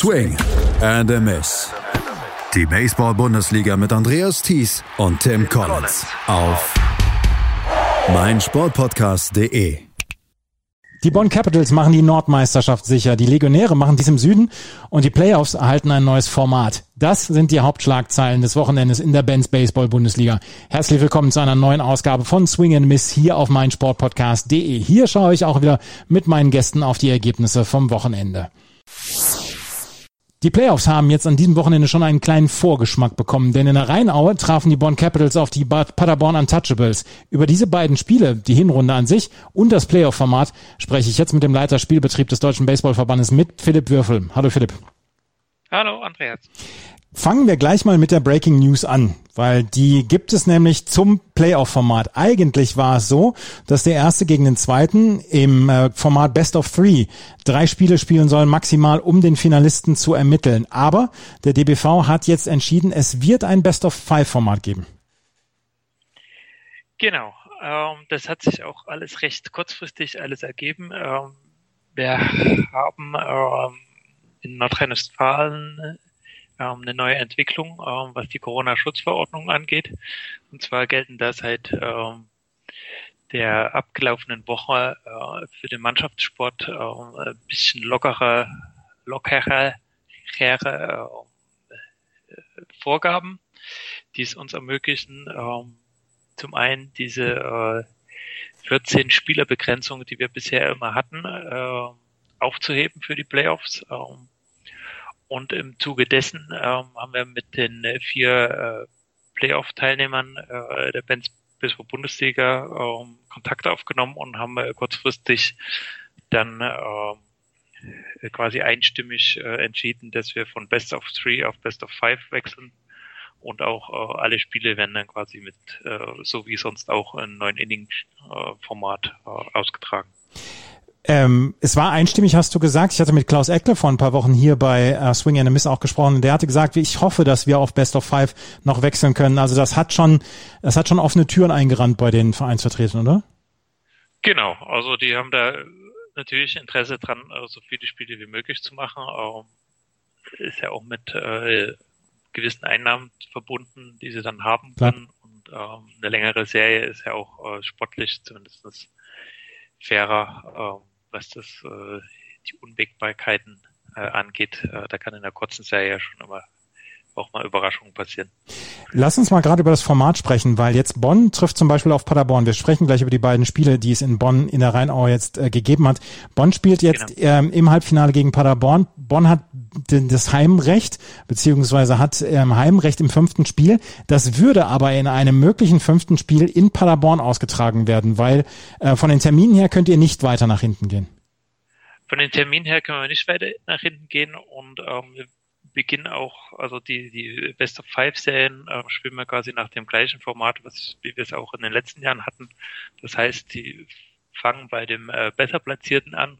Swing and a Miss. Die Baseball-Bundesliga mit Andreas Thies und Tim Collins auf meinsportpodcast.de. Die Bonn Capitals machen die Nordmeisterschaft sicher, die Legionäre machen dies im Süden und die Playoffs erhalten ein neues Format. Das sind die Hauptschlagzeilen des Wochenendes in der Benz Baseball Bundesliga. Herzlich willkommen zu einer neuen Ausgabe von Swing and Miss hier auf meinsportpodcast.de. Hier schaue ich auch wieder mit meinen Gästen auf die Ergebnisse vom Wochenende. Die Playoffs haben jetzt an diesem Wochenende schon einen kleinen Vorgeschmack bekommen, denn in der Rheinaue trafen die Bonn Capitals auf die Paderborn Untouchables. Über diese beiden Spiele, die Hinrunde an sich und das Playoff-Format, spreche ich jetzt mit dem Leiter Spielbetrieb des Deutschen Baseballverbandes mit Philipp Würfel. Hallo Philipp. Hallo Andreas. Fangen wir gleich mal mit der Breaking News an, weil die gibt es nämlich zum Playoff-Format. Eigentlich war es so, dass der Erste gegen den Zweiten im äh, Format Best of Three drei Spiele spielen sollen, maximal um den Finalisten zu ermitteln. Aber der DBV hat jetzt entschieden, es wird ein Best of Five-Format geben. Genau, ähm, das hat sich auch alles recht kurzfristig alles ergeben. Ähm, wir haben ähm, in Nordrhein-Westfalen ähm, eine neue Entwicklung, ähm, was die Corona-Schutzverordnung angeht. Und zwar gelten da seit ähm, der abgelaufenen Woche äh, für den Mannschaftssport äh, ein bisschen lockere, lockere, äh, Vorgaben, die es uns ermöglichen, ähm, zum einen diese äh, 14 Spielerbegrenzung, die wir bisher immer hatten, äh, aufzuheben für die Playoffs. Ähm, und im Zuge dessen ähm, haben wir mit den äh, vier äh, Playoff-Teilnehmern äh, der Benz Baseball Bundesliga ähm, Kontakt aufgenommen und haben äh, kurzfristig dann äh, quasi einstimmig äh, entschieden, dass wir von Best of Three auf Best of Five wechseln und auch äh, alle Spiele werden dann quasi mit, äh, so wie sonst auch, in neuen Inning-Format äh, ausgetragen. Ähm, es war einstimmig, hast du gesagt. Ich hatte mit Klaus Eckle vor ein paar Wochen hier bei uh, Swing and a Miss auch gesprochen der hatte gesagt, ich hoffe, dass wir auf Best of Five noch wechseln können. Also das hat schon, das hat schon offene Türen eingerannt bei den Vereinsvertretern, oder? Genau, also die haben da natürlich Interesse dran, äh, so viele Spiele wie möglich zu machen. Ähm, ist ja auch mit äh, gewissen Einnahmen verbunden, die sie dann haben können. Klar. Und ähm, eine längere Serie ist ja auch äh, sportlich zumindest fairer. Ähm, was das äh, die Unwägbarkeiten äh, angeht. Äh, da kann in der kurzen Serie schon immer auch mal Überraschungen passieren. Lass uns mal gerade über das Format sprechen, weil jetzt Bonn trifft zum Beispiel auf Paderborn. Wir sprechen gleich über die beiden Spiele, die es in Bonn in der Rheinau jetzt äh, gegeben hat. Bonn spielt jetzt genau. ähm, im Halbfinale gegen Paderborn. Bonn hat das Heimrecht, beziehungsweise hat ähm, Heimrecht im fünften Spiel. Das würde aber in einem möglichen fünften Spiel in Paderborn ausgetragen werden, weil äh, von den Terminen her könnt ihr nicht weiter nach hinten gehen. Von den Terminen her können wir nicht weiter nach hinten gehen und ähm, wir beginnen auch, also die, die Best of Five Serien äh, spielen wir quasi nach dem gleichen Format, was wie wir es auch in den letzten Jahren hatten. Das heißt, die fangen bei dem äh, besser Platzierten an.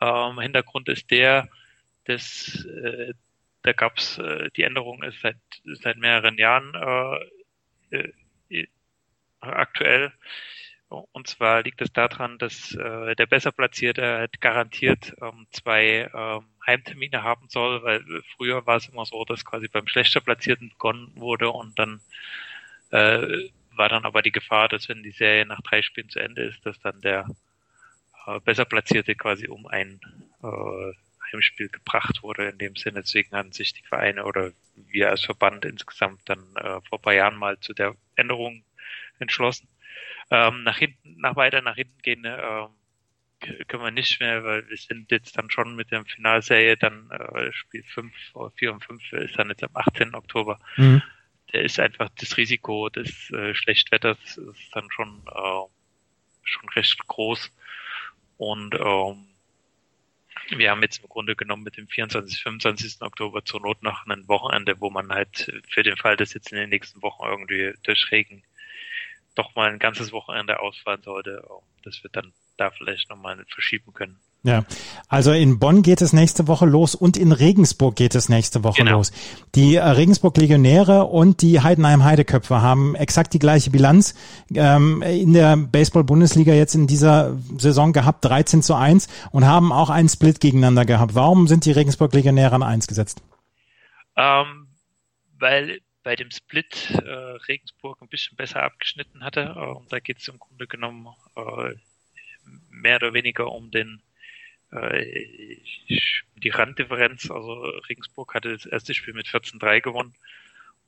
Ähm, Hintergrund ist der, dass äh, da gab es äh, die Änderung ist seit seit mehreren Jahren äh, äh, aktuell und zwar liegt es daran, dass äh, der besser platzierte halt garantiert ähm, zwei ähm, Heimtermine haben soll, weil früher war es immer so, dass quasi beim schlechter platzierten begonnen wurde und dann äh, war dann aber die Gefahr, dass wenn die Serie nach drei Spielen zu Ende ist, dass dann der äh, besser platzierte quasi um ein äh, Heimspiel gebracht wurde. In dem Sinne, deswegen haben sich die Vereine oder wir als Verband insgesamt dann äh, vor ein paar Jahren mal zu der Änderung entschlossen ähm, nach hinten, nach weiter nach hinten gehen ähm, können wir nicht mehr, weil wir sind jetzt dann schon mit der Finalserie dann äh, Spiel 5 oder 4 und 5 ist dann jetzt am 18. Oktober. Mhm. Der ist einfach das Risiko des äh, Schlechtwetters ist dann schon äh, schon recht groß und ähm, wir haben jetzt im Grunde genommen mit dem 24. 25. Oktober zur Not noch ein Wochenende, wo man halt für den Fall, dass jetzt in den nächsten Wochen irgendwie durch Regen doch mal ein ganzes Wochenende ausfallen sollte, dass wir dann da vielleicht nochmal verschieben können. Ja, also in Bonn geht es nächste Woche los und in Regensburg geht es nächste Woche genau. los. Die äh, Regensburg Legionäre und die Heidenheim Heideköpfe haben exakt die gleiche Bilanz ähm, in der Baseball-Bundesliga jetzt in dieser Saison gehabt, 13 zu 1 und haben auch einen Split gegeneinander gehabt. Warum sind die Regensburg Legionäre an 1 gesetzt? Ähm, weil bei dem Split äh, Regensburg ein bisschen besser abgeschnitten hatte. Äh, da geht es im Grunde genommen äh, mehr oder weniger um den äh, die Randdifferenz, also Regensburg hatte das erste Spiel mit 14-3 gewonnen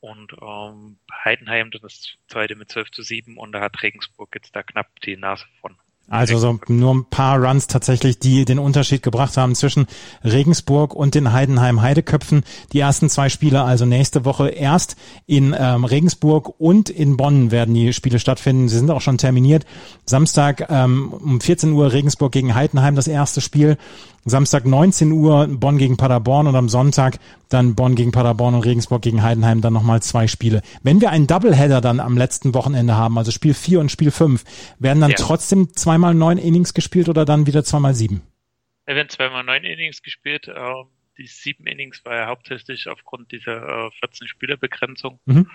und ähm, Heidenheim dann das zweite mit 12 zu 7 und da hat Regensburg jetzt da knapp die Nase von. Also so nur ein paar Runs tatsächlich, die den Unterschied gebracht haben zwischen Regensburg und den Heidenheim Heideköpfen. Die ersten zwei Spiele also nächste Woche erst in ähm, Regensburg und in Bonn werden die Spiele stattfinden. Sie sind auch schon terminiert. Samstag ähm, um 14 Uhr Regensburg gegen Heidenheim das erste Spiel Samstag 19 Uhr Bonn gegen Paderborn und am Sonntag dann Bonn gegen Paderborn und Regensburg gegen Heidenheim dann nochmal zwei Spiele. Wenn wir einen Doubleheader dann am letzten Wochenende haben, also Spiel 4 und Spiel 5, werden dann ja. trotzdem zweimal neun Innings gespielt oder dann wieder zweimal sieben? Da werden zweimal neun Innings gespielt. Ähm, die sieben Innings war ja hauptsächlich aufgrund dieser 14 äh, Spielerbegrenzung mhm.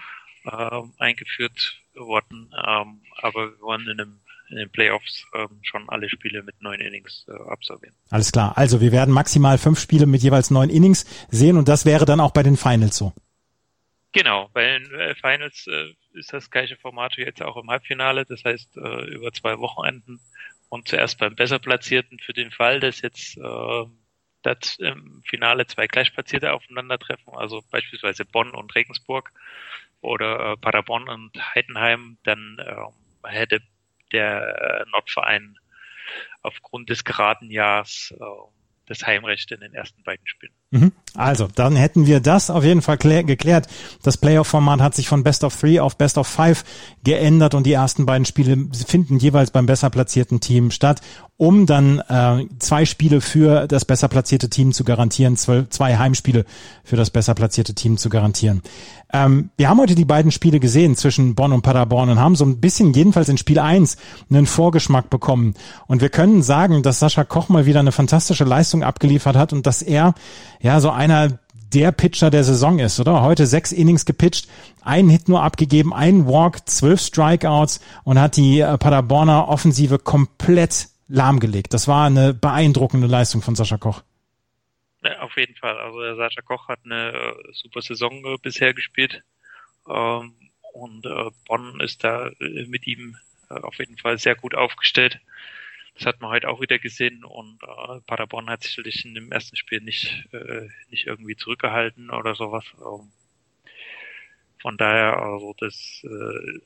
Ähm, eingeführt worden. Ähm, aber wir wollen in einem in den Playoffs ähm, schon alle Spiele mit neun Innings äh, absolvieren. Alles klar. Also wir werden maximal fünf Spiele mit jeweils neun Innings sehen und das wäre dann auch bei den Finals so. Genau, bei den äh, Finals äh, ist das gleiche Format wie jetzt auch im Halbfinale, das heißt äh, über zwei Wochenenden und zuerst beim besser platzierten für den Fall, dass jetzt äh, das im Finale zwei Gleichplatzierte aufeinandertreffen, also beispielsweise Bonn und Regensburg oder äh, Paderborn und Heidenheim, dann äh, hätte der äh, Nordverein aufgrund des geraden Jahres äh, das Heimrecht in den ersten beiden Spielen. Mhm. Also, dann hätten wir das auf jeden Fall geklärt. Das Playoff-Format hat sich von Best of Three auf Best of Five geändert und die ersten beiden Spiele finden jeweils beim besser platzierten Team statt um dann äh, zwei Spiele für das besser platzierte Team zu garantieren, zwölf, zwei Heimspiele für das besser platzierte Team zu garantieren. Ähm, wir haben heute die beiden Spiele gesehen zwischen Bonn und Paderborn und haben so ein bisschen, jedenfalls in Spiel eins einen Vorgeschmack bekommen. Und wir können sagen, dass Sascha Koch mal wieder eine fantastische Leistung abgeliefert hat und dass er ja so einer der Pitcher der Saison ist, oder? Heute sechs Innings gepitcht, einen Hit nur abgegeben, einen Walk, zwölf Strikeouts und hat die äh, Paderborner Offensive komplett lahmgelegt. Das war eine beeindruckende Leistung von Sascha Koch. Ja, auf jeden Fall. Also der Sascha Koch hat eine äh, super Saison äh, bisher gespielt. Ähm, und Bonn ist da mit ihm auf jeden Fall sehr gut aufgestellt. Das hat man heute auch wieder gesehen und äh, Paderborn hat sicherlich in dem ersten Spiel nicht, äh, nicht irgendwie zurückgehalten oder sowas. Ähm, von daher, also das äh,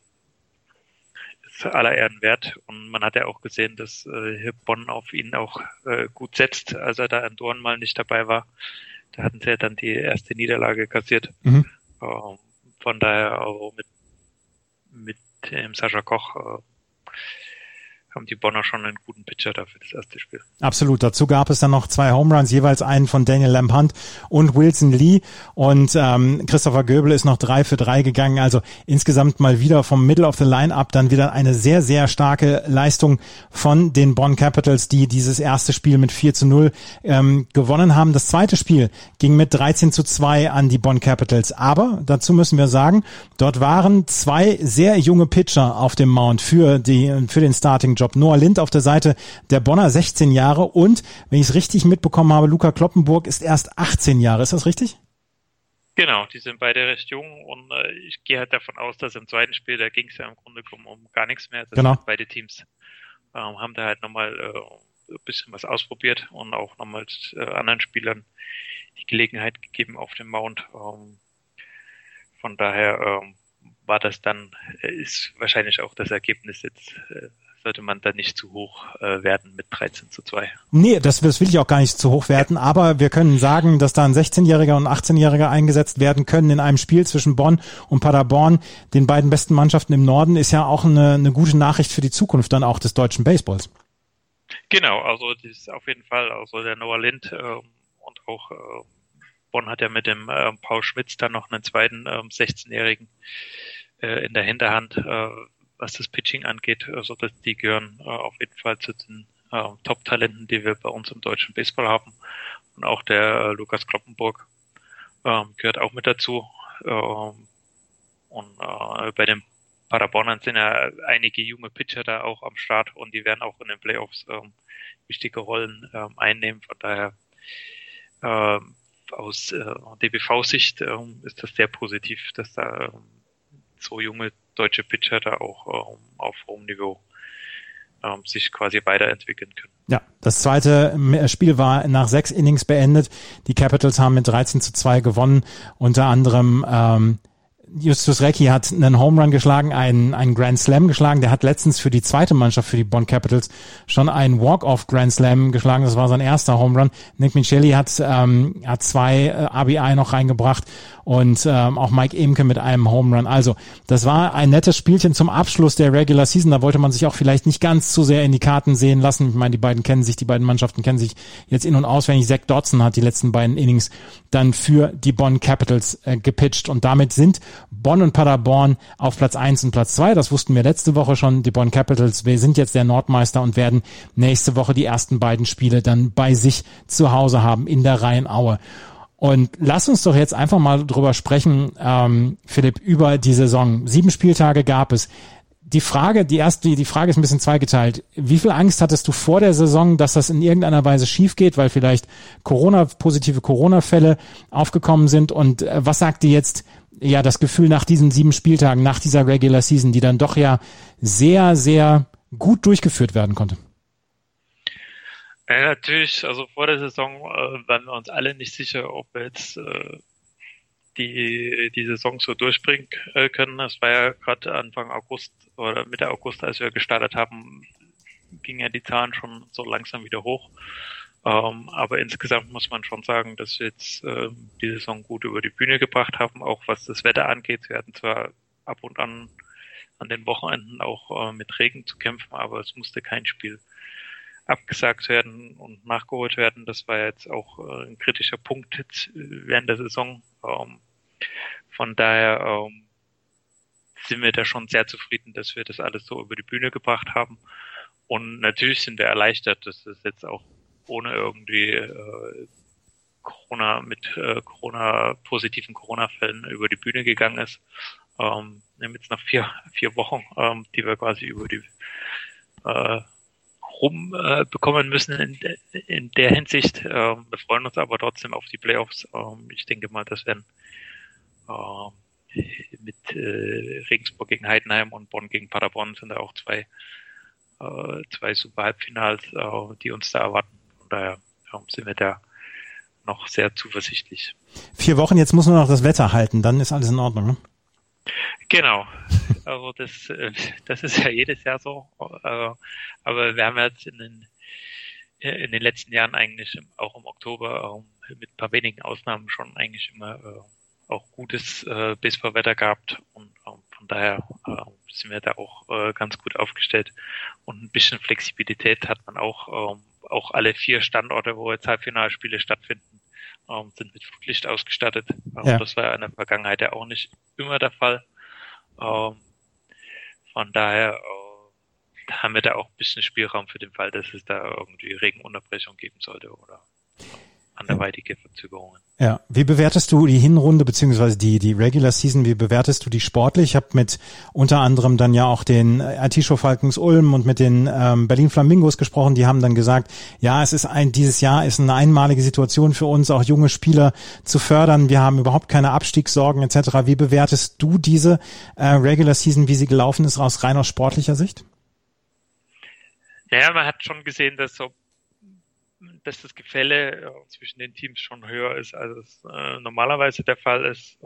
aller Ehren wert. Und man hat ja auch gesehen, dass äh, Bonn auf ihn auch äh, gut setzt, als er da in Dorn mal nicht dabei war. Da hatten sie ja dann die erste Niederlage kassiert. Mhm. Ähm, von daher also mit, mit dem Sascha Koch äh, haben die Bonner schon einen guten Pitcher dafür das erste Spiel. Absolut. Dazu gab es dann noch zwei Home Runs, jeweils einen von Daniel Lampant und Wilson Lee. Und ähm, Christopher Göbel ist noch drei für drei gegangen. Also insgesamt mal wieder vom Middle of the Line-Up dann wieder eine sehr, sehr starke Leistung von den Bonn Capitals, die dieses erste Spiel mit 4 zu 0 ähm, gewonnen haben. Das zweite Spiel ging mit 13 zu 2 an die Bonn Capitals. Aber dazu müssen wir sagen, dort waren zwei sehr junge Pitcher auf dem Mount für, die, für den Starting Job. Noah Lind auf der Seite der Bonner 16 Jahre und, wenn ich es richtig mitbekommen habe, Luca Kloppenburg ist erst 18 Jahre. Ist das richtig? Genau, die sind beide recht jung und äh, ich gehe halt davon aus, dass im zweiten Spiel, da ging es ja im Grunde genommen um gar nichts mehr. Das genau. Beide Teams ähm, haben da halt nochmal äh, ein bisschen was ausprobiert und auch nochmal äh, anderen Spielern die Gelegenheit gegeben auf dem Mount. Ähm, von daher ähm, war das dann, äh, ist wahrscheinlich auch das Ergebnis jetzt äh, sollte man da nicht zu hoch äh, werden mit 13 zu 2. Nee, das, das will ich auch gar nicht zu hoch werten, ja. aber wir können sagen, dass da ein 16-Jähriger und ein 18-Jähriger eingesetzt werden können in einem Spiel zwischen Bonn und Paderborn, den beiden besten Mannschaften im Norden, ist ja auch eine, eine gute Nachricht für die Zukunft dann auch des deutschen Baseballs. Genau, also das ist auf jeden Fall, also der Noah Lind äh, und auch äh, Bonn hat ja mit dem äh, Paul Schmitz dann noch einen zweiten äh, 16-Jährigen äh, in der Hinterhand. Äh, was das Pitching angeht. Also dass die gehören äh, auf jeden Fall zu den äh, Top-Talenten, die wir bei uns im deutschen Baseball haben. Und auch der äh, Lukas Kloppenburg ähm, gehört auch mit dazu. Ähm, und äh, bei den Paderbornern sind ja einige junge Pitcher da auch am Start und die werden auch in den Playoffs ähm, wichtige Rollen einnehmen. Von daher aus äh, DBV-Sicht ist das sehr positiv, dass da so junge deutsche Pitcher da auch ähm, auf hohem Niveau ähm, sich quasi weiterentwickeln können. Ja, das zweite Spiel war nach sechs Innings beendet. Die Capitals haben mit 13 zu 2 gewonnen. Unter anderem ähm, Justus Recki hat einen Home Run geschlagen, einen, einen Grand Slam geschlagen. Der hat letztens für die zweite Mannschaft, für die Bonn Capitals, schon einen Walk-Off Grand Slam geschlagen. Das war sein erster Home Run. Nick Micheli hat, ähm, hat zwei äh, ABI noch reingebracht und ähm, auch Mike Emke mit einem Home Run. Also, das war ein nettes Spielchen zum Abschluss der Regular Season. Da wollte man sich auch vielleicht nicht ganz zu sehr in die Karten sehen lassen. Ich meine, die beiden kennen sich, die beiden Mannschaften kennen sich jetzt in- und auswendig. Zach Dodson hat die letzten beiden Innings dann für die Bonn Capitals äh, gepitcht und damit sind Bonn und Paderborn auf Platz eins und Platz zwei. Das wussten wir letzte Woche schon. Die Bonn Capitals, wir sind jetzt der Nordmeister und werden nächste Woche die ersten beiden Spiele dann bei sich zu Hause haben in der Rheinaue. Und lass uns doch jetzt einfach mal drüber sprechen, ähm, Philipp, über die Saison. Sieben Spieltage gab es. Die Frage, die erste, die Frage ist ein bisschen zweigeteilt. Wie viel Angst hattest du vor der Saison, dass das in irgendeiner Weise schief geht, weil vielleicht Corona, positive Corona-Fälle aufgekommen sind? Und äh, was sagt dir jetzt, ja, das Gefühl nach diesen sieben Spieltagen, nach dieser Regular Season, die dann doch ja sehr, sehr gut durchgeführt werden konnte? Ja, natürlich, also vor der Saison äh, waren wir uns alle nicht sicher, ob wir jetzt äh, die, die Saison so durchbringen äh, können. Das war ja gerade Anfang August oder Mitte August, als wir gestartet haben, gingen ja die Zahlen schon so langsam wieder hoch. Ähm, aber insgesamt muss man schon sagen, dass wir jetzt äh, die Saison gut über die Bühne gebracht haben, auch was das Wetter angeht. Wir hatten zwar ab und an an den Wochenenden auch äh, mit Regen zu kämpfen, aber es musste kein Spiel abgesagt werden und nachgeholt werden. Das war jetzt auch äh, ein kritischer Punkt jetzt äh, während der Saison. Ähm, von daher ähm, sind wir da schon sehr zufrieden, dass wir das alles so über die Bühne gebracht haben. Und natürlich sind wir erleichtert, dass es jetzt auch ohne irgendwie äh, Corona mit Corona positiven Corona-Fällen über die Bühne gegangen ist. Ähm, wir haben jetzt noch vier vier Wochen, die wir quasi über die rumbekommen äh, müssen in, in der Hinsicht. Ähm, wir freuen uns aber trotzdem auf die Playoffs. Ähm, ich denke mal, das werden äh, mit äh, Regensburg gegen Heidenheim und Bonn gegen Paderborn sind da auch zwei, äh, zwei super Halbfinals, äh, die uns da erwarten. Von daher sind wir da noch sehr zuversichtlich. Vier Wochen, jetzt muss man noch das Wetter halten, dann ist alles in Ordnung. Ne? Genau. Also das, äh, das ist ja jedes Jahr so. Äh, aber wir haben jetzt in den, in den letzten Jahren eigentlich auch im Oktober mit ein paar wenigen Ausnahmen schon eigentlich immer äh, auch gutes Baseballwetter gehabt und von daher sind wir da auch ganz gut aufgestellt und ein bisschen Flexibilität hat man auch. Auch alle vier Standorte, wo jetzt Halbfinalspiele stattfinden, sind mit Flutlicht ausgestattet. Ja. Das war ja in der Vergangenheit ja auch nicht immer der Fall. Ähm, von daher äh, haben wir da auch ein bisschen Spielraum für den Fall, dass es da irgendwie Regenunterbrechung geben sollte oder anderweitige Verzögerungen. Ja, wie bewertest du die Hinrunde beziehungsweise die die Regular Season? Wie bewertest du die sportlich? Ich habe mit unter anderem dann ja auch den IT-Show Falkens Ulm und mit den ähm, Berlin Flamingos gesprochen. Die haben dann gesagt, ja, es ist ein dieses Jahr ist eine einmalige Situation für uns, auch junge Spieler zu fördern. Wir haben überhaupt keine Abstiegssorgen etc. Wie bewertest du diese äh, Regular Season, wie sie gelaufen ist, aus rein aus sportlicher Sicht? Ja, man hat schon gesehen, dass so dass das Gefälle äh, zwischen den Teams schon höher ist, als es äh, normalerweise der Fall ist.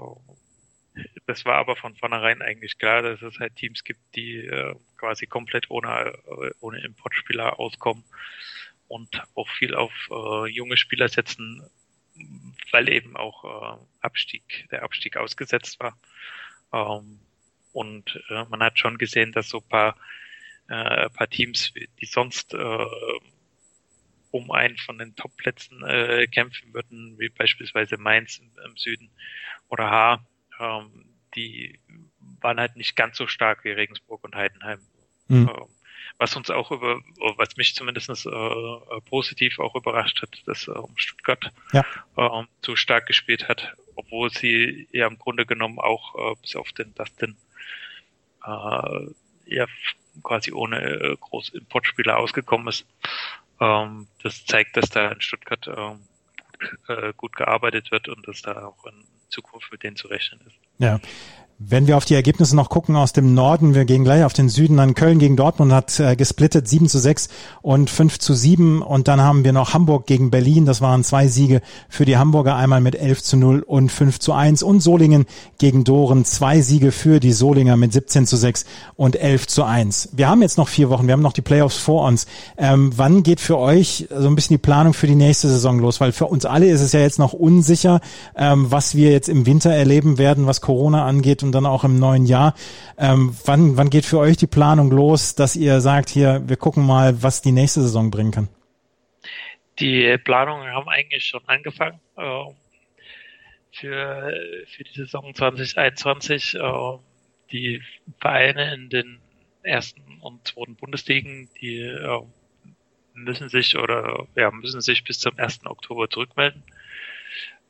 Das war aber von vornherein eigentlich klar, dass es halt Teams gibt, die äh, quasi komplett ohne, äh, ohne Importspieler auskommen und auch viel auf äh, junge Spieler setzen, weil eben auch äh, Abstieg, der Abstieg ausgesetzt war. Ähm, und äh, man hat schon gesehen, dass so paar, äh, paar Teams, die sonst äh, um einen von den Top-Plätzen äh, kämpfen würden, wie beispielsweise Mainz im, im Süden oder Haar. Ähm, die waren halt nicht ganz so stark wie Regensburg und Heidenheim. Mhm. Ähm, was uns auch über, was mich zumindest äh, positiv auch überrascht hat, dass äh, Stuttgart ja. äh, so stark gespielt hat, obwohl sie ja im Grunde genommen auch äh, bis auf den Dustin äh, ja quasi ohne äh, große Importspieler ausgekommen ist. Ähm, das zeigt, dass da in Stuttgart äh, äh, gut gearbeitet wird und dass da auch in Zukunft mit denen zu rechnen ist. Ja. Wenn wir auf die Ergebnisse noch gucken aus dem Norden, wir gehen gleich auf den Süden an. Köln gegen Dortmund hat äh, gesplittet 7 zu 6 und 5 zu 7. Und dann haben wir noch Hamburg gegen Berlin. Das waren zwei Siege für die Hamburger, einmal mit 11 zu 0 und 5 zu 1. Und Solingen gegen Doren, zwei Siege für die Solinger mit 17 zu 6 und 11 zu 1. Wir haben jetzt noch vier Wochen, wir haben noch die Playoffs vor uns. Ähm, wann geht für euch so ein bisschen die Planung für die nächste Saison los? Weil für uns alle ist es ja jetzt noch unsicher, ähm, was wir jetzt im Winter erleben werden, was Corona angeht und dann auch im neuen Jahr. Ähm, wann, wann geht für euch die Planung los, dass ihr sagt, hier, wir gucken mal, was die nächste Saison bringen kann? Die Planungen haben eigentlich schon angefangen. Äh, für, für die Saison 2021. Äh, die Vereine in den ersten und zweiten Bundesligen, die äh, müssen sich oder ja, müssen sich bis zum 1. Oktober zurückmelden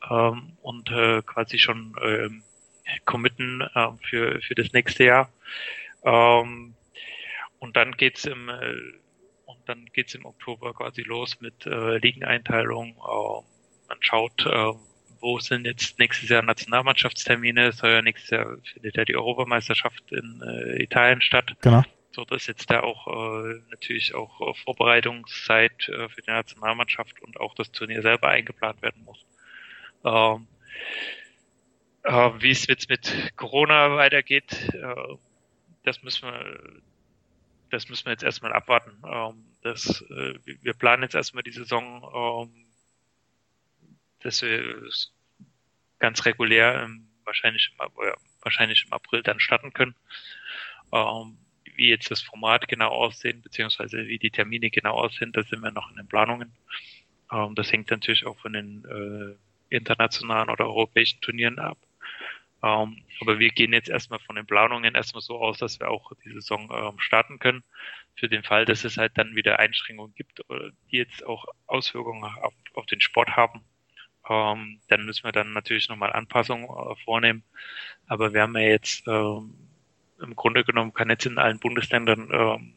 ähm, und quasi schon committen äh, für, für das nächste Jahr. Ähm, und dann geht's im äh, und dann geht's im Oktober quasi los mit äh, Ligeneinteilung. Äh, man schaut, äh, wo sind jetzt nächstes Jahr Nationalmannschaftstermine. Es soll ja nächstes Jahr findet ja die Europameisterschaft in äh, Italien statt. Genau. So dass jetzt da auch äh, natürlich auch äh, Vorbereitungszeit äh, für die Nationalmannschaft und auch das Turnier selber eingeplant werden muss. Ähm, äh, wie es jetzt mit Corona weitergeht, äh, das müssen wir, das müssen wir jetzt erstmal abwarten. Ähm, das, äh, wir planen jetzt erstmal die Saison, ähm, dass wir ganz regulär im, wahrscheinlich, im, äh, wahrscheinlich im April dann starten können. Ähm, wie jetzt das Format genau aussehen, beziehungsweise wie die Termine genau aussehen, da sind wir noch in den Planungen. Ähm, das hängt natürlich auch von den äh, internationalen oder europäischen Turnieren ab. Ähm, aber wir gehen jetzt erstmal von den Planungen erstmal so aus, dass wir auch die Saison ähm, starten können. Für den Fall, dass es halt dann wieder Einschränkungen gibt, äh, die jetzt auch Auswirkungen auf, auf den Sport haben. Ähm, dann müssen wir dann natürlich nochmal Anpassungen äh, vornehmen. Aber wir haben ja jetzt ähm, im Grunde genommen kann jetzt in allen Bundesländern ähm,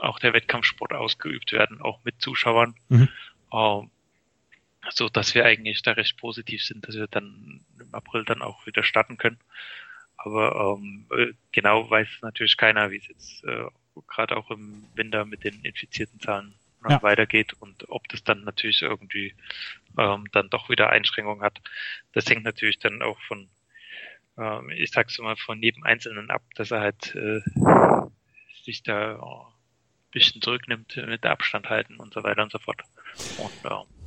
auch der Wettkampfsport ausgeübt werden, auch mit Zuschauern. Mhm. So dass wir eigentlich da recht positiv sind, dass wir dann im April dann auch wieder starten können. Aber ähm, genau weiß natürlich keiner, wie es jetzt äh, gerade auch im Winter mit den infizierten Zahlen ja. weitergeht und ob das dann natürlich irgendwie ähm, dann doch wieder Einschränkungen hat. Das hängt natürlich dann auch von, ähm, ich sag's mal, von jedem Einzelnen ab, dass er halt äh, sich da ein bisschen zurücknimmt, mit Abstand halten und so weiter und so fort. Und, äh,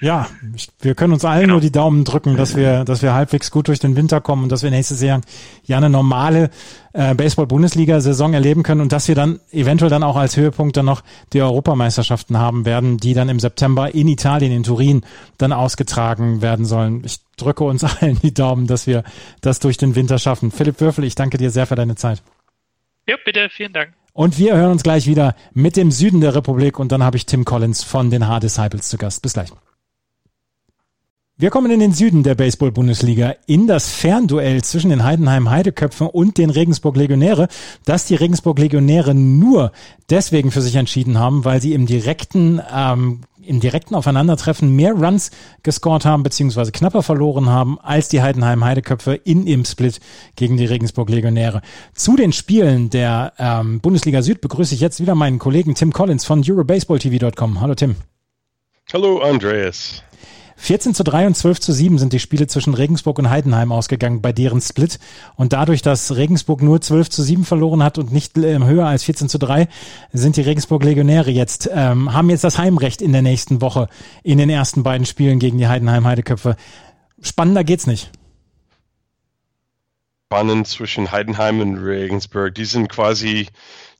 ja, wir können uns allen genau. nur die Daumen drücken, dass wir, dass wir halbwegs gut durch den Winter kommen und dass wir nächstes Jahr ja eine normale äh, Baseball-Bundesliga-Saison erleben können und dass wir dann eventuell dann auch als Höhepunkt dann noch die Europameisterschaften haben werden, die dann im September in Italien, in Turin dann ausgetragen werden sollen. Ich drücke uns allen die Daumen, dass wir das durch den Winter schaffen. Philipp Würfel, ich danke dir sehr für deine Zeit. Ja, bitte, vielen Dank. Und wir hören uns gleich wieder mit dem Süden der Republik und dann habe ich Tim Collins von den Hard Disciples zu Gast. Bis gleich. Wir kommen in den Süden der Baseball-Bundesliga in das Fernduell zwischen den Heidenheim Heideköpfen und den Regensburg Legionäre, das die Regensburg Legionäre nur deswegen für sich entschieden haben, weil sie im direkten ähm, im direkten Aufeinandertreffen mehr Runs gescored haben beziehungsweise knapper verloren haben als die Heidenheim Heideköpfe in ihrem Split gegen die Regensburg Legionäre. Zu den Spielen der ähm, Bundesliga Süd begrüße ich jetzt wieder meinen Kollegen Tim Collins von EuroBaseballTV.com. Hallo Tim. Hallo Andreas. 14 zu 3 und 12 zu 7 sind die Spiele zwischen Regensburg und Heidenheim ausgegangen bei deren Split. Und dadurch, dass Regensburg nur 12 zu 7 verloren hat und nicht äh, höher als 14 zu 3, sind die Regensburg Legionäre jetzt, ähm, haben jetzt das Heimrecht in der nächsten Woche in den ersten beiden Spielen gegen die Heidenheim Heideköpfe. Spannender geht's nicht. Spannend zwischen Heidenheim und Regensburg. Die sind quasi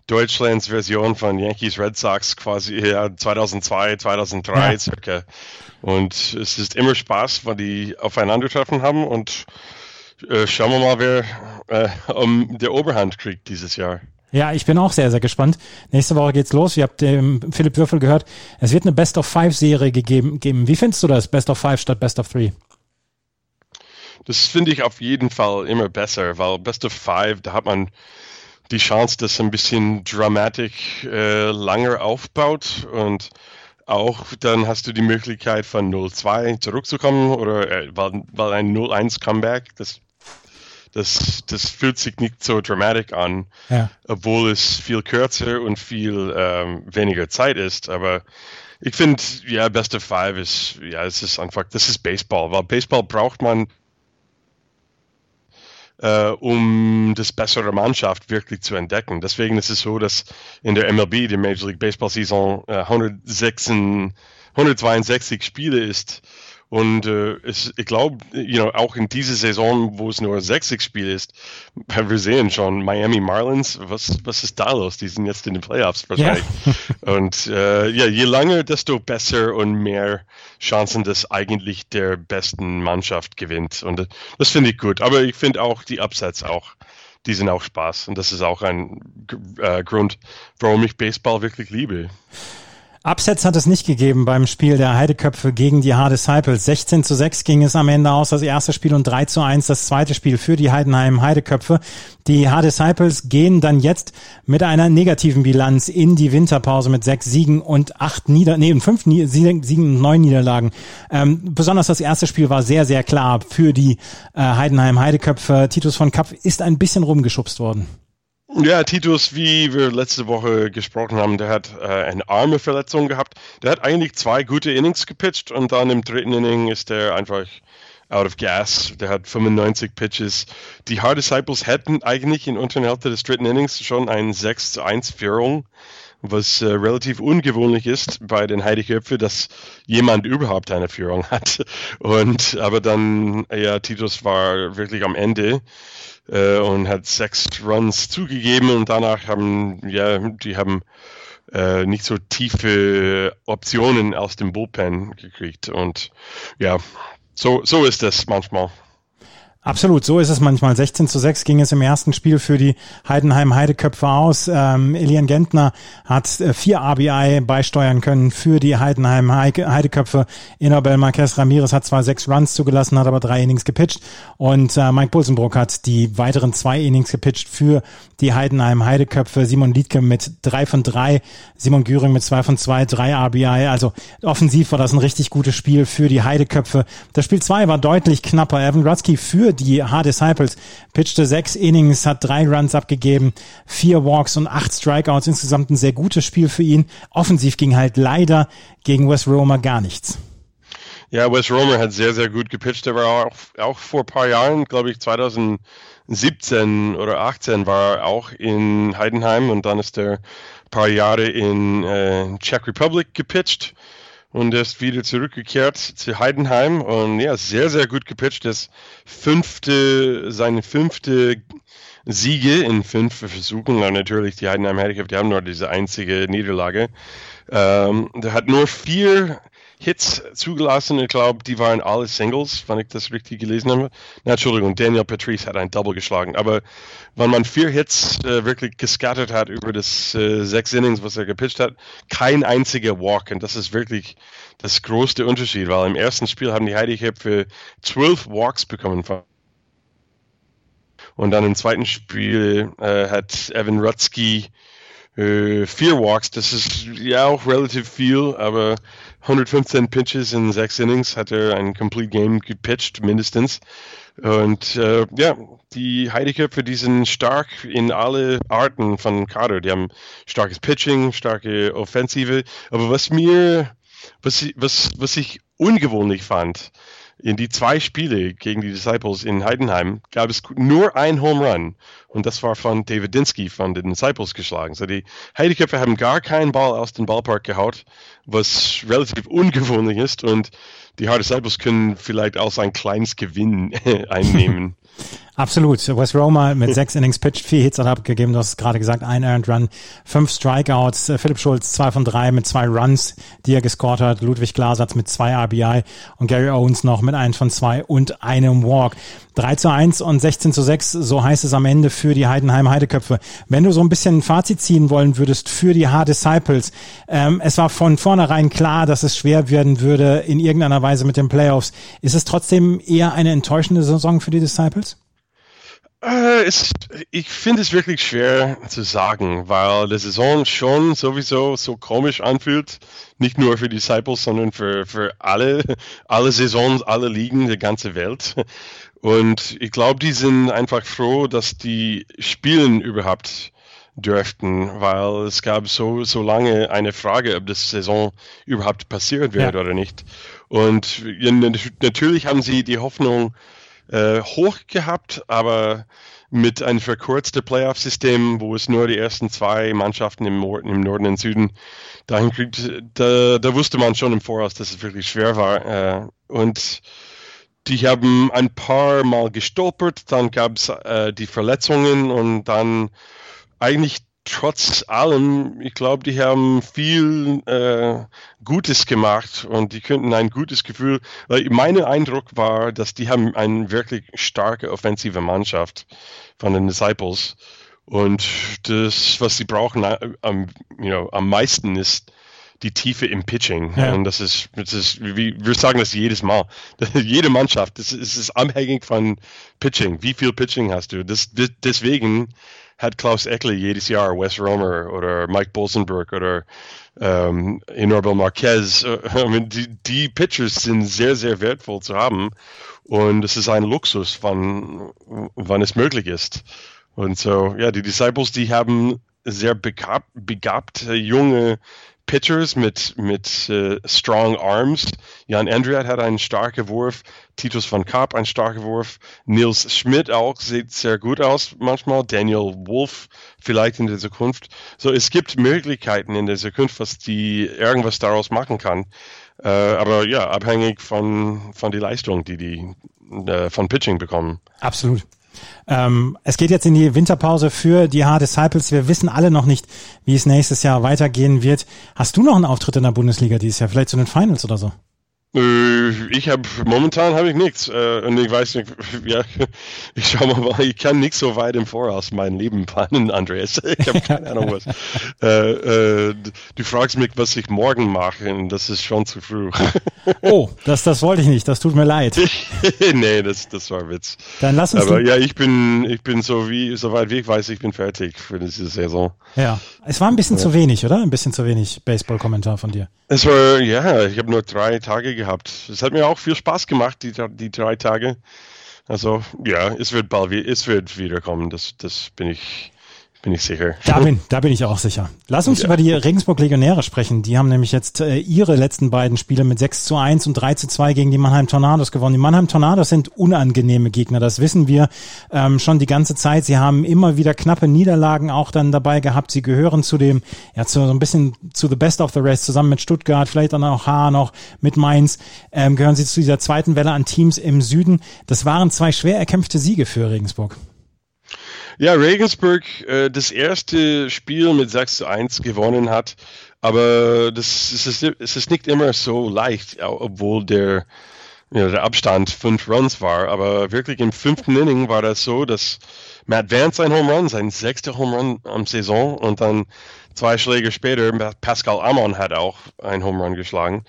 Deutschlands Version von Yankees Red Sox quasi ja, 2002, 2003 ja. circa. Und es ist immer Spaß, weil die aufeinandertreffen haben und äh, schauen wir mal, wer äh, um der Oberhand kriegt dieses Jahr. Ja, ich bin auch sehr, sehr gespannt. Nächste Woche geht's los. Ihr habt ähm, Philipp Würfel gehört. Es wird eine Best of Five Serie gegeben. Wie findest du das? Best of Five statt Best of Three? Das finde ich auf jeden Fall immer besser, weil Best of Five, da hat man die Chance, dass ein bisschen Dramatik äh, langer aufbaut und auch dann hast du die Möglichkeit von 0-2 zurückzukommen oder äh, weil, weil ein 0-1 Comeback, das das, das fühlt sich nicht so dramatisch an, ja. obwohl es viel kürzer und viel ähm, weniger Zeit ist. Aber ich finde, ja, Best of Five ist, ja, es ist einfach, das ist Baseball, weil Baseball braucht man, äh, um das bessere Mannschaft wirklich zu entdecken. Deswegen ist es so, dass in der MLB, der Major League Baseball Saison, äh, 106, 162 Spiele ist und äh, es, ich glaube, you know, auch in dieser Saison, wo es nur 60 Spiele ist, wir sehen schon Miami Marlins, was, was ist da los? Die sind jetzt in den Playoffs wahrscheinlich. Ja. und äh, ja, je länger, desto besser und mehr Chancen, dass eigentlich der besten Mannschaft gewinnt. Und das finde ich gut. Aber ich finde auch die Upsets auch die sind auch Spaß. Und das ist auch ein äh, Grund, warum ich Baseball wirklich liebe. Upsets hat es nicht gegeben beim Spiel der Heideköpfe gegen die Hard Disciples. 16 zu 6 ging es am Ende aus, das erste Spiel und 3 zu 1 das zweite Spiel für die Heidenheim Heideköpfe. Die Hard Disciples gehen dann jetzt mit einer negativen Bilanz in die Winterpause mit sechs Siegen und acht Nieder, nee, fünf Siegen und neun Niederlagen. Ähm, besonders das erste Spiel war sehr, sehr klar für die äh, Heidenheim Heideköpfe. Titus von Kapp ist ein bisschen rumgeschubst worden. Ja, Titus, wie wir letzte Woche gesprochen haben, der hat äh, eine arme Verletzung gehabt. Der hat eigentlich zwei gute Innings gepitcht und dann im dritten Inning ist er einfach out of gas. Der hat 95 Pitches. Die Hard Disciples hätten eigentlich in unteren Hälfte des dritten Innings schon eine 6 zu 1 Führung, was äh, relativ ungewöhnlich ist bei den Heideköpfe, dass jemand überhaupt eine Führung hat. Und aber dann, ja, Titus war wirklich am Ende äh, und hat sechs Runs zugegeben und danach haben, ja, die haben äh, nicht so tiefe Optionen aus dem Bullpen gekriegt und ja, so, so ist es manchmal. Absolut, so ist es manchmal. 16 zu 6 ging es im ersten Spiel für die Heidenheim Heideköpfe aus. Ähm, Elian Gentner hat äh, vier RBI beisteuern können für die Heidenheim Heideköpfe. Inabel Marquez Ramirez hat zwar sechs Runs zugelassen, hat aber drei Innings gepitcht. Und äh, Mike Pulsenbrook hat die weiteren zwei Innings gepitcht für die Heidenheim Heideköpfe. Simon Liedke mit drei von drei, Simon Güring mit zwei von zwei, drei RBI. Also offensiv war das ein richtig gutes Spiel für die Heideköpfe. Das Spiel zwei war deutlich knapper. Evan Rutsky für für die Hard Disciples. Pitchte sechs Innings, hat drei Runs abgegeben, vier Walks und acht Strikeouts. Insgesamt ein sehr gutes Spiel für ihn. Offensiv ging halt leider gegen Wes Romer gar nichts. Ja, Wes Romer hat sehr, sehr gut gepitcht. Er war auch, auch vor ein paar Jahren, glaube ich, 2017 oder 18 war er auch in Heidenheim und dann ist er ein paar Jahre in äh, Czech Republic gepitcht und er ist wieder zurückgekehrt zu Heidenheim und ja, sehr, sehr gut gepitcht. Das fünfte, seine fünfte Siege in fünf Versuchen. Und natürlich die Heidenheim Handicap, die haben nur diese einzige Niederlage. Ähm, der hat nur vier Hits zugelassen. Ich glaube, die waren alle Singles, wenn ich das richtig gelesen habe. Na, Entschuldigung, Daniel Patrice hat ein Double geschlagen. Aber wenn man vier Hits äh, wirklich gescattert hat über das äh, sechs Innings, was er gepitcht hat, kein einziger Walk. Und das ist wirklich das größte Unterschied, weil im ersten Spiel haben die Heideköpfe zwölf Walks bekommen. Und dann im zweiten Spiel äh, hat Evan Rutsky äh, vier Walks. Das ist ja auch relativ viel, aber 115 Pitches in sechs Innings hat er ein Complete Game gepitcht, mindestens. Und äh, ja, die Heideköpfe, die sind stark in alle Arten von Kader. Die haben starkes Pitching, starke Offensive. Aber was mir, was, was, was ich ungewöhnlich fand, in die zwei Spiele gegen die Disciples in Heidenheim gab es nur ein Home Run und das war von David Dinsky von den Disciples geschlagen. So die Heideköpfe haben gar keinen Ball aus dem Ballpark gehaut was relativ ungewöhnlich ist und die Hard Disciples können vielleicht auch ein kleines Gewinn einnehmen. Absolut. Wes Roma mit sechs Innings pitched, vier Hits hat abgegeben. Du hast gerade gesagt, ein Earned Run, fünf Strikeouts. Äh, Philipp Schulz zwei von drei mit zwei Runs, die er gescored hat. Ludwig Glasatz mit zwei RBI und Gary Owens noch mit eins von zwei und einem Walk. 3 zu 1 und 16 zu 6, so heißt es am Ende für die Heidenheim Heideköpfe. Wenn du so ein bisschen ein Fazit ziehen wollen würdest für die Hard Disciples, ähm, es war von vornherein klar, dass es schwer werden würde in irgendeiner Weise mit den Playoffs. Ist es trotzdem eher eine enttäuschende Saison für die Disciples? Äh, es, ich finde es wirklich schwer zu sagen, weil die Saison schon sowieso so komisch anfühlt. Nicht nur für Disciples, sondern für, für alle, alle Saisons, alle Ligen der ganzen Welt. Und ich glaube, die sind einfach froh, dass die spielen überhaupt dürften, weil es gab so, so lange eine Frage, ob das Saison überhaupt passiert wird ja. oder nicht. Und natürlich haben sie die Hoffnung, äh, hoch gehabt, aber mit einem verkürzten Playoff-System, wo es nur die ersten zwei Mannschaften im, im Norden und Süden dahin kriegt, da, da, wusste man schon im Voraus, dass es wirklich schwer war. Äh, und die haben ein paar Mal gestolpert, dann gab es äh, die Verletzungen und dann eigentlich trotz allem, ich glaube, die haben viel äh, Gutes gemacht und die könnten ein gutes Gefühl, weil mein Eindruck war, dass die haben eine wirklich starke offensive Mannschaft von den Disciples und das, was sie brauchen am, you know, am meisten ist die Tiefe im Pitching. Ja. Und das ist, das ist, wie, wir sagen das jedes Mal. Jede Mannschaft, das ist, das ist abhängig von Pitching. Wie viel Pitching hast du? Das, deswegen hat Klaus Eckle jedes Jahr Wes Romer oder Mike Bolsenberg oder ähm, Inorbel Marquez. die, die Pitchers sind sehr, sehr wertvoll zu haben und es ist ein Luxus, wann, wann es möglich ist. Und so, ja, die Disciples, die haben sehr begabt, begabte junge Pitchers mit, mit uh, strong arms. Jan Andriat hat einen starken Wurf, Titus van Kaap einen starken Wurf, Nils Schmidt auch sieht sehr gut aus manchmal, Daniel Wolf vielleicht in der Zukunft. So, es gibt Möglichkeiten in der Zukunft, was die irgendwas daraus machen kann. Uh, aber ja, abhängig von, von die Leistung, die die uh, von Pitching bekommen. Absolut. Ähm, es geht jetzt in die Winterpause für die Hard Disciples. Wir wissen alle noch nicht, wie es nächstes Jahr weitergehen wird. Hast du noch einen Auftritt in der Bundesliga dieses Jahr? Vielleicht zu den Finals oder so? Äh, ich habe momentan habe ich nichts äh, und ich weiß nicht, ja, ich schau mal, ich kann nicht so weit im Voraus mein Leben planen, Andreas. Ich habe keine Ahnung was. Äh, äh, du fragst mich, was ich morgen mache, und das ist schon zu früh. Oh, das, das wollte ich nicht. Das tut mir leid. nee, das, das war Witz. Dann lass uns. Aber ja, ich bin, ich bin so wie, soweit wie ich weiß, ich bin fertig für diese Saison. Ja, es war ein bisschen ja. zu wenig, oder? Ein bisschen zu wenig Baseball-Kommentar von dir. Es war, ja, ich habe nur drei Tage gehabt. Es hat mir auch viel Spaß gemacht, die, die drei Tage. Also, ja, es wird bald, es wird wiederkommen, das, das bin ich, bin ich sicher. Da bin, da bin ich auch sicher. Lass uns ja. über die Regensburg Legionäre sprechen. Die haben nämlich jetzt äh, ihre letzten beiden Spiele mit 6 zu 1 und 3 zu 2 gegen die Mannheim Tornados gewonnen. Die Mannheim Tornados sind unangenehme Gegner, das wissen wir ähm, schon die ganze Zeit. Sie haben immer wieder knappe Niederlagen auch dann dabei gehabt. Sie gehören zu dem, ja, zu so ein bisschen zu the best of the rest, zusammen mit Stuttgart, vielleicht dann auch Haar noch, mit Mainz, ähm, gehören sie zu dieser zweiten Welle an Teams im Süden. Das waren zwei schwer erkämpfte Siege für Regensburg. Ja, Regensburg äh, das erste Spiel mit 6 zu 1 gewonnen hat, aber das, das ist, es ist nicht immer so leicht, obwohl der, ja, der Abstand fünf Runs war. Aber wirklich im fünften Inning war das so, dass Matt Vance ein Home Run, sein sechster Home Run am Saison und dann zwei Schläge später Pascal Amon hat auch ein Home Run geschlagen.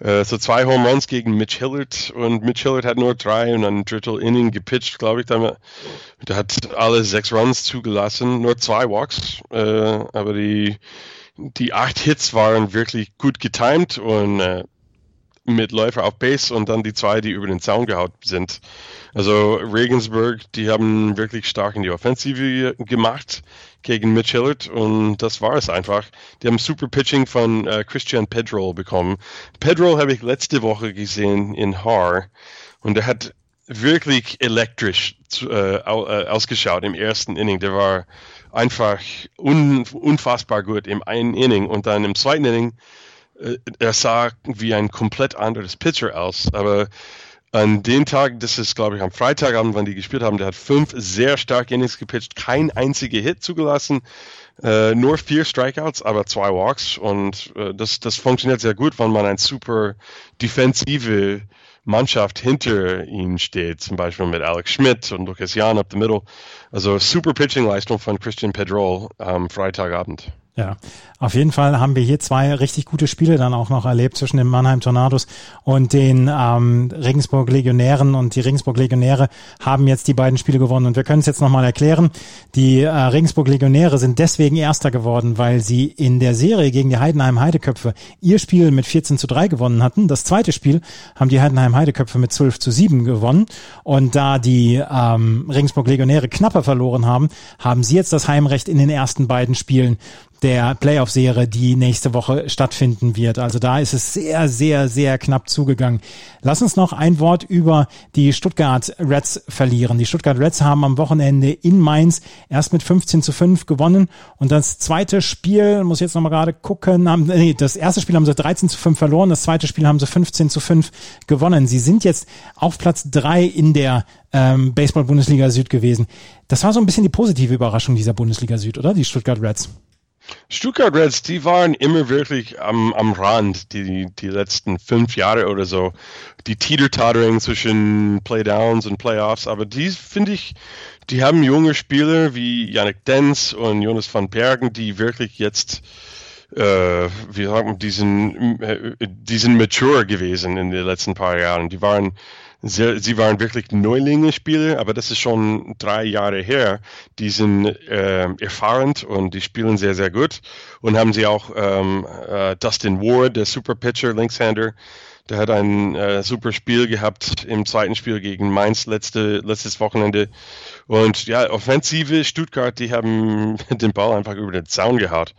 Äh, so zwei Home Runs gegen Mitch Hillard und Mitch Hillard hat nur drei und ein Drittel Inning gepitcht, glaube ich. Der hat alle sechs Runs zugelassen, nur zwei Walks, äh, aber die, die acht Hits waren wirklich gut getimed und äh, mit Läufer auf Base und dann die zwei, die über den Zaun gehaut sind. Also Regensburg, die haben wirklich stark in die Offensive gemacht gegen Mitch Hillard und das war es einfach. Die haben super Pitching von äh, Christian Pedro bekommen. Pedro habe ich letzte Woche gesehen in Haar und er hat wirklich elektrisch zu, äh, äh, ausgeschaut im ersten Inning. Der war einfach un, unfassbar gut im einen Inning und dann im zweiten Inning äh, er sah wie ein komplett anderes Pitcher aus, aber an dem Tag, das ist glaube ich am Freitagabend, wann die gespielt haben, der hat fünf sehr stark Innings gepitcht, kein einziger Hit zugelassen, äh, nur vier Strikeouts, aber zwei Walks und äh, das, das funktioniert sehr gut, wenn man ein super defensive Mannschaft hinter ihm steht, zum Beispiel mit Alex Schmidt und Lucas Jan up the middle. Also super Pitching-Leistung von Christian Pedrol am Freitagabend. Ja, auf jeden Fall haben wir hier zwei richtig gute Spiele dann auch noch erlebt zwischen den Mannheim Tornados und den ähm, Regensburg Legionären. Und die Regensburg Legionäre haben jetzt die beiden Spiele gewonnen. Und wir können es jetzt nochmal erklären. Die äh, Regensburg Legionäre sind deswegen Erster geworden, weil sie in der Serie gegen die Heidenheim Heideköpfe ihr Spiel mit 14 zu 3 gewonnen hatten. Das zweite Spiel haben die Heidenheim Heideköpfe mit 12 zu 7 gewonnen. Und da die ähm, Regensburg Legionäre knapper verloren haben, haben sie jetzt das Heimrecht in den ersten beiden Spielen der Playoff-Serie, die nächste Woche stattfinden wird. Also da ist es sehr, sehr, sehr knapp zugegangen. Lass uns noch ein Wort über die Stuttgart Reds verlieren. Die Stuttgart Reds haben am Wochenende in Mainz erst mit 15 zu 5 gewonnen und das zweite Spiel, muss ich jetzt nochmal gerade gucken, haben, nee, das erste Spiel haben sie 13 zu 5 verloren, das zweite Spiel haben sie 15 zu 5 gewonnen. Sie sind jetzt auf Platz drei in der ähm, Baseball-Bundesliga Süd gewesen. Das war so ein bisschen die positive Überraschung dieser Bundesliga Süd, oder? Die Stuttgart Reds. Stuttgart Reds, die waren immer wirklich am, am Rand, die, die letzten fünf Jahre oder so. Die Teeter-Tottering zwischen Playdowns und Playoffs, aber die finde ich, die haben junge Spieler wie Yannick Denz und Jonas van Bergen, die wirklich jetzt, äh, wie sagt man, diesen, äh, diesen mature gewesen in den letzten paar Jahren. Die waren sehr, sie waren wirklich Neulinge-Spieler, aber das ist schon drei Jahre her. Die sind äh, erfahren und die spielen sehr, sehr gut. Und haben sie auch ähm, äh, Dustin Ward, der Super Pitcher, Linkshander, der hat ein äh, super Spiel gehabt im zweiten Spiel gegen Mainz letzte, letztes Wochenende. Und ja, Offensive Stuttgart, die haben den Ball einfach über den Zaun gehaut.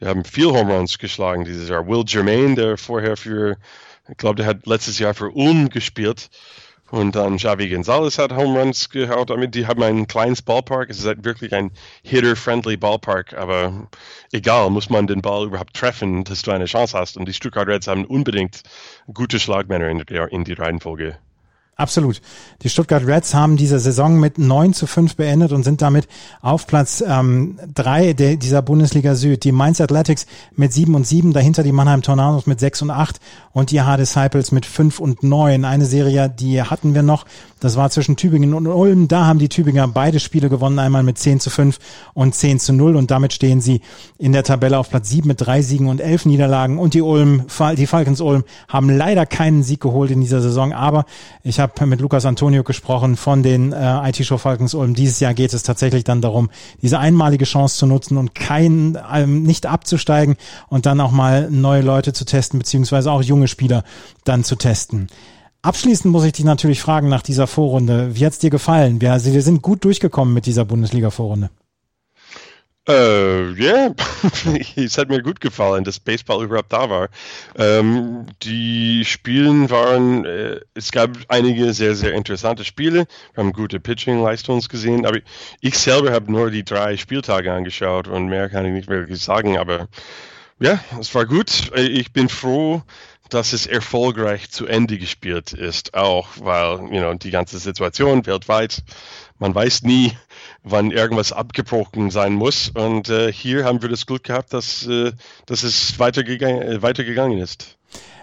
Die haben viel Home Runs geschlagen dieses Jahr. Will Germain, der vorher für ich glaube, der hat letztes Jahr für Ulm gespielt. Und dann Javi Gonzalez hat Home Runs gehaut. Damit die haben ein kleines Ballpark. Es ist halt wirklich ein hitter-friendly Ballpark. Aber egal, muss man den Ball überhaupt treffen, dass du eine Chance hast. Und die Stuttgart Reds haben unbedingt gute Schlagmänner in, der, in die Reihenfolge. Absolut. Die Stuttgart Reds haben diese Saison mit 9 zu 5 beendet und sind damit auf Platz ähm, 3 de, dieser Bundesliga Süd. Die Mainz Athletics mit 7 und 7, dahinter die Mannheim Tornados mit 6 und 8 und die H Disciples mit 5 und 9. Eine Serie, die hatten wir noch, das war zwischen Tübingen und Ulm. Da haben die Tübinger beide Spiele gewonnen, einmal mit 10 zu 5 und 10 zu 0 und damit stehen sie in der Tabelle auf Platz 7 mit 3 Siegen und 11 Niederlagen und die Ulm, die Falcons Ulm haben leider keinen Sieg geholt in dieser Saison, aber ich habe habe mit Lukas Antonio gesprochen von den äh, IT-Show Falcons Ulm. Dieses Jahr geht es tatsächlich dann darum, diese einmalige Chance zu nutzen und kein, ähm, nicht abzusteigen und dann auch mal neue Leute zu testen, beziehungsweise auch junge Spieler dann zu testen. Abschließend muss ich dich natürlich fragen nach dieser Vorrunde. Wie hat's dir gefallen? Wir, also wir sind gut durchgekommen mit dieser Bundesliga-Vorrunde. Äh, ja, es hat mir gut gefallen, dass Baseball überhaupt da war. Ähm, die Spielen waren, äh, es gab einige sehr, sehr interessante Spiele. Wir haben gute Pitching-Leistungen gesehen, aber ich selber habe nur die drei Spieltage angeschaut und mehr kann ich nicht wirklich sagen, aber ja, es war gut. Ich bin froh, dass es erfolgreich zu Ende gespielt ist, auch weil, you know, die ganze Situation weltweit, man weiß nie, wann irgendwas abgebrochen sein muss. Und äh, hier haben wir das Glück gehabt, dass, äh, dass es weitergegangen, äh, weitergegangen ist.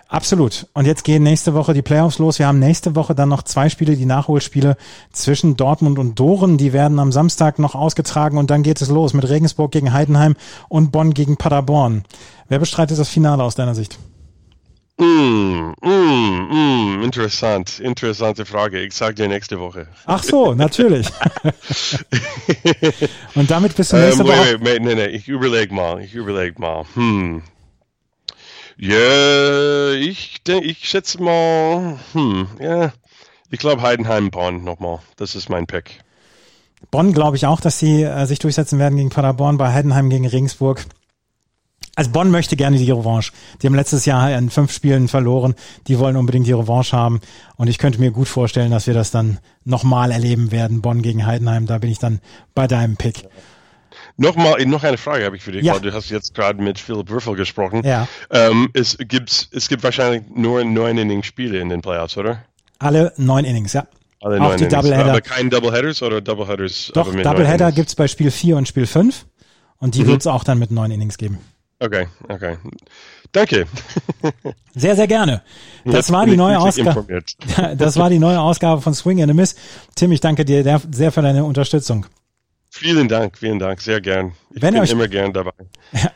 Absolut. Und jetzt gehen nächste Woche die Playoffs los. Wir haben nächste Woche dann noch zwei Spiele, die Nachholspiele zwischen Dortmund und Doren. Die werden am Samstag noch ausgetragen und dann geht es los mit Regensburg gegen Heidenheim und Bonn gegen Paderborn. Wer bestreitet das Finale aus deiner Sicht? Mm, mm, mm, interessant, interessante Frage. Ich sage dir nächste Woche. Ach so, natürlich. Und damit bist du nächste ähm, Woche. Wait, wait, nee, nee, ich überleg mal, ich überleg mal. Hm. Ja, ich denke, ich schätze mal, hm, ja, ich glaube Heidenheim Bonn nochmal. Das ist mein Pick. Bonn glaube ich auch, dass sie äh, sich durchsetzen werden gegen Paderborn, bei Heidenheim gegen Regensburg. Also Bonn möchte gerne die Revanche. Die haben letztes Jahr in fünf Spielen verloren. Die wollen unbedingt die Revanche haben. Und ich könnte mir gut vorstellen, dass wir das dann nochmal erleben werden. Bonn gegen Heidenheim. Da bin ich dann bei deinem Pick. Nochmal, noch eine Frage habe ich für dich, Ja. du hast jetzt gerade mit Philipp Würfel gesprochen. Ja. Ähm, es, gibt, es gibt wahrscheinlich nur neun Inning-Spiele in den Playoffs, oder? Alle neun Innings, ja. Alle Auch neun die Innings. Doubleheader. Aber kein Doubleheaders oder Doubleheaders? Doch, Doubleheader Innings? gibt's bei Spiel 4 und Spiel 5 und die Mhm. wird's auch dann mit neun Innings geben. Okay, okay. Danke. Sehr, sehr gerne. Das war die neue Ausgabe. Das war die neue Ausgabe von Swing and a Miss. Tim, ich danke dir sehr für deine Unterstützung. Vielen Dank, vielen Dank, sehr gern. Ich Wenn bin euch- immer gern dabei.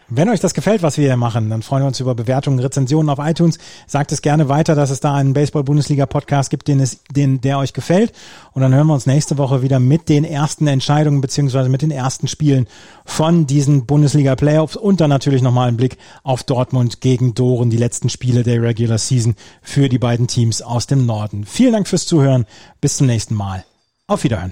Wenn euch das gefällt, was wir hier machen, dann freuen wir uns über Bewertungen, Rezensionen auf iTunes. Sagt es gerne weiter, dass es da einen Baseball-Bundesliga-Podcast gibt, den es, den, der euch gefällt. Und dann hören wir uns nächste Woche wieder mit den ersten Entscheidungen beziehungsweise mit den ersten Spielen von diesen Bundesliga-Playoffs und dann natürlich nochmal einen Blick auf Dortmund gegen Doren, die letzten Spiele der Regular Season für die beiden Teams aus dem Norden. Vielen Dank fürs Zuhören. Bis zum nächsten Mal. Auf Wiederhören.